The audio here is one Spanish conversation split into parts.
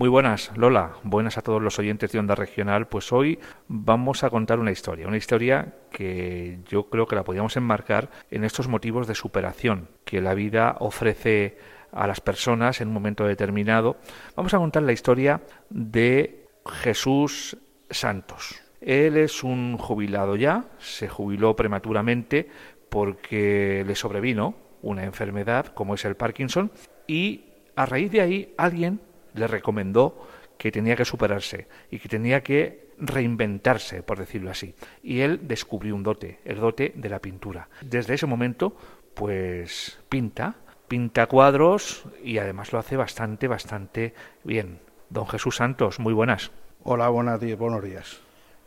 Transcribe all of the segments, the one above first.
Muy buenas, Lola. Buenas a todos los oyentes de Onda Regional. Pues hoy vamos a contar una historia, una historia que yo creo que la podríamos enmarcar en estos motivos de superación que la vida ofrece a las personas en un momento determinado. Vamos a contar la historia de Jesús Santos. Él es un jubilado ya, se jubiló prematuramente porque le sobrevino una enfermedad como es el Parkinson y a raíz de ahí alguien le recomendó que tenía que superarse y que tenía que reinventarse, por decirlo así. Y él descubrió un dote, el dote de la pintura. Desde ese momento, pues pinta, pinta cuadros y además lo hace bastante, bastante bien. Don Jesús Santos, muy buenas. Hola, buenas días, buenos días.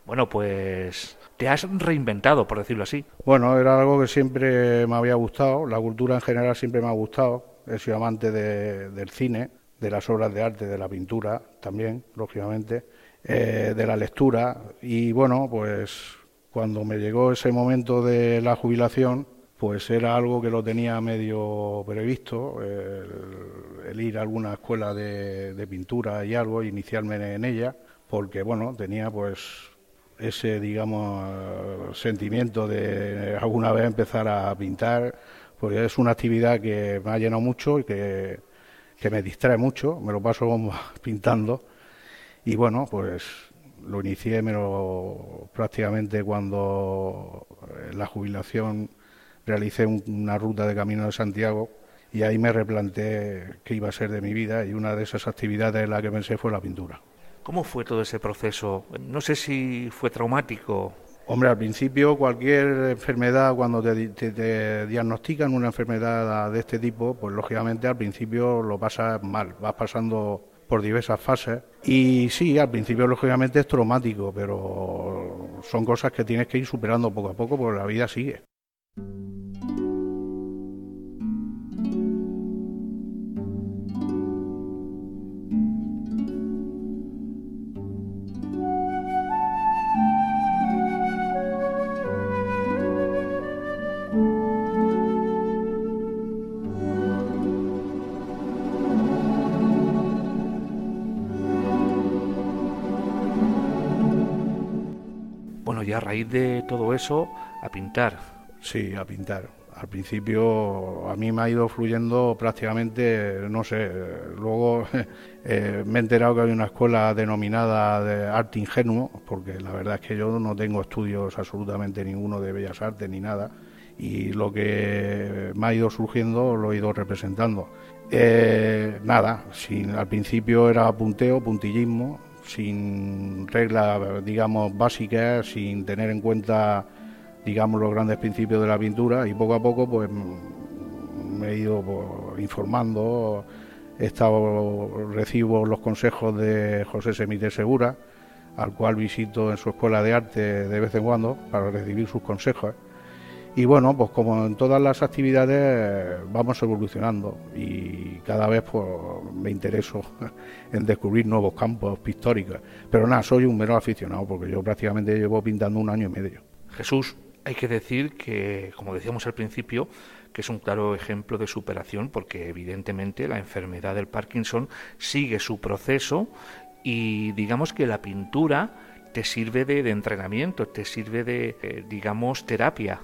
Bueno, pues te has reinventado, por decirlo así. Bueno, era algo que siempre me había gustado, la cultura en general siempre me ha gustado, he sido amante del cine, de las obras de arte, de la pintura también, lógicamente, eh, de la lectura. Y bueno, pues cuando me llegó ese momento de la jubilación, pues era algo que lo tenía medio previsto, el, ir a alguna escuela de, pintura y algo, iniciarme en ella, porque bueno, tenía pues ese, digamos, sentimiento de alguna vez empezar a pintar, porque es una actividad que me ha llenado mucho y que que me distrae mucho, me lo paso pintando y bueno, pues lo inicié me prácticamente cuando en la jubilación realicé una ruta de Camino de Santiago y ahí me replanteé qué iba a ser de mi vida y una de esas actividades en la que pensé fue la pintura. ¿Cómo fue todo ese proceso? No sé si fue traumático Hombre, al principio cualquier enfermedad, cuando te, diagnostican una enfermedad de este tipo, pues lógicamente al principio lo pasas mal, vas pasando por diversas fases y sí, al principio lógicamente es traumático, pero son cosas que tienes que ir superando poco a poco porque la vida sigue. A raíz de todo eso, a pintar. Sí, a pintar. Al principio a mí me ha ido fluyendo prácticamente, no sé, luego eh, me he enterado que hay una escuela denominada de arte ingenuo, porque la verdad es que yo no tengo estudios absolutamente ninguno de bellas artes ni nada, y lo que me ha ido surgiendo lo he ido representando. Eh, nada, sin, al principio era punteo, puntillismo, sin reglas, digamos, básicas, sin tener en cuenta, digamos, los grandes principios de la pintura y poco a poco, pues, me he ido pues, informando, estado, recibo los consejos de José Semite Segura, al cual visito en su escuela de arte de vez en cuando para recibir sus consejos. Y bueno, pues como en todas las actividades vamos evolucionando y cada vez pues, me intereso en descubrir nuevos campos pictóricos. Pero nada, soy un mero aficionado porque yo prácticamente llevo pintando un año y medio. Jesús, hay que decir que, como decíamos al principio, que es un claro ejemplo de superación porque evidentemente la enfermedad del Parkinson sigue su proceso y digamos que la pintura te sirve de, entrenamiento, te sirve de, eh, digamos, terapia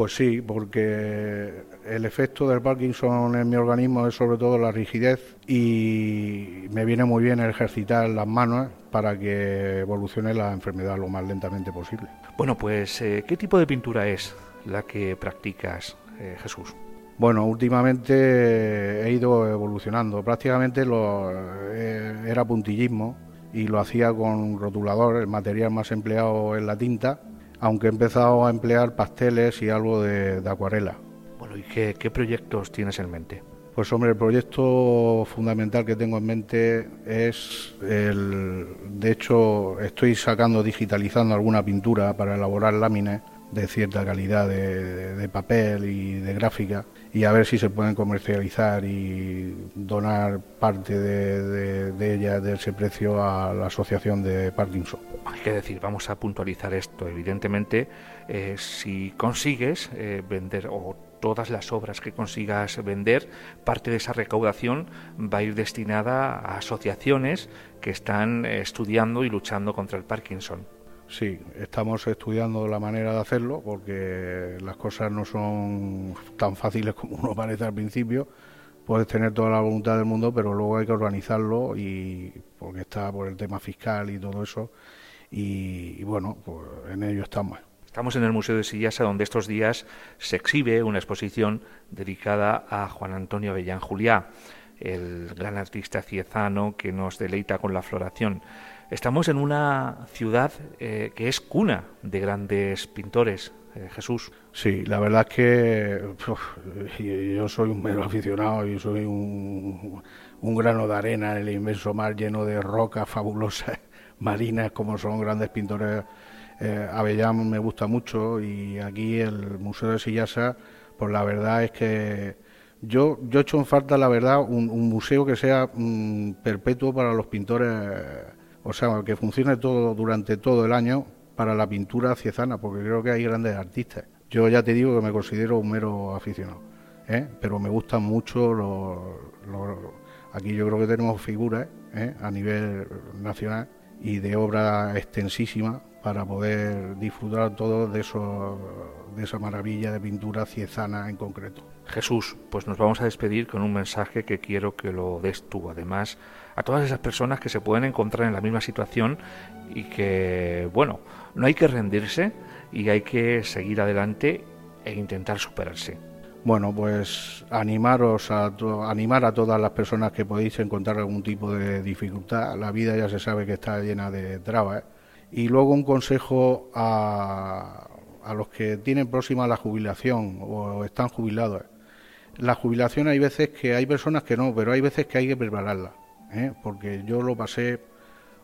pues sí, porque el efecto del Parkinson en mi organismo es sobre todo la rigidez y me viene muy bien ejercitar las manos para que evolucione la enfermedad lo más lentamente posible. Bueno, pues eh, ¿qué tipo de pintura es la que practicas, eh, Jesús? Bueno, últimamente he ido evolucionando. Prácticamente lo, eh, era puntillismo y lo hacía con rotulador, el material más empleado es la tinta aunque he empezado a emplear pasteles y algo de, acuarela. Bueno, ¿y qué, proyectos tienes en mente? Pues hombre, el proyecto fundamental que tengo en mente es el, de hecho, estoy sacando, digitalizando alguna pintura para elaborar láminas de cierta calidad de, papel y de gráfica y a ver si se pueden comercializar y donar parte de, de, ellas, de ese precio, a la Asociación de Parkinson. Hay que decir, vamos a puntualizar esto. Evidentemente, eh, si consigues eh, vender o todas las obras que consigas vender, parte de esa recaudación va a ir destinada a asociaciones que están estudiando y luchando contra el Parkinson. Sí, estamos estudiando la manera de hacerlo porque las cosas no son tan fáciles como uno parece al principio. Puedes tener toda la voluntad del mundo, pero luego hay que organizarlo y porque está por el tema fiscal y todo eso. Y, bueno, pues en ello estamos. Estamos en el Museo de Sillasa, donde estos días se exhibe una exposición dedicada a Juan Antonio Avellán Juliá, el gran artista ciezano que nos deleita con la floración. Estamos en una ciudad eh, que es cuna de grandes pintores, eh, Jesús. Sí, la verdad es que yo soy un mero aficionado, y soy un, grano de arena en el inmenso mar lleno de rocas fabulosas, marinas, como son grandes pintores. Eh, Avellán me gusta mucho y aquí el Museo de Sillasa, pues la verdad es que yo, yo hecho en falta, la verdad, un, museo que sea mm, perpetuo para los pintores o sea, que funcione todo durante todo el año para la pintura ciezana, porque creo que hay grandes artistas. Yo ya te digo que me considero un mero aficionado, ¿eh? pero me gustan mucho los, Aquí yo creo que tenemos figuras ¿eh? a nivel nacional y de obra extensísima para poder disfrutar todos de, eso, de esa maravilla de pintura ciezana en concreto. Jesús, pues nos vamos a despedir con un mensaje que quiero que lo des tú. Además, a todas esas personas que se pueden encontrar en la misma situación y que, bueno, no hay que rendirse y hay que seguir adelante e intentar superarse. Bueno, pues animaros a animar a todas las personas que podéis encontrar algún tipo de dificultad. La vida ya se sabe que está llena de trabas. ¿eh? Y luego un consejo a, a los que tienen próxima la jubilación o están jubilados. La jubilación hay veces que hay personas que no, pero hay veces que hay que prepararla. ¿eh? porque yo lo pasé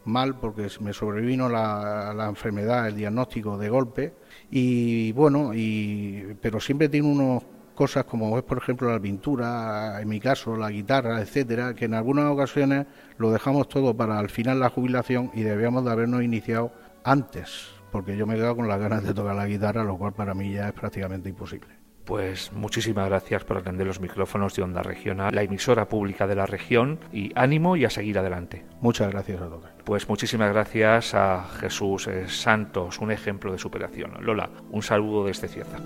mal porque me sobrevino la, la, enfermedad, el diagnóstico de golpe y bueno, y, pero siempre tiene unas cosas como es por ejemplo la pintura, en mi caso la guitarra, etcétera, que en algunas ocasiones lo dejamos todo para al final la jubilación y debíamos de habernos iniciado antes, porque yo me he quedado con las ganas de tocar la guitarra, lo cual para mí ya es prácticamente imposible. Pues muchísimas gracias por atender los micrófonos de Onda Regional, la emisora pública de la región, y ánimo y a seguir adelante. Muchas gracias a todos. Pues muchísimas gracias a Jesús eh, Santos, un ejemplo de superación. Lola, un saludo desde Cieza.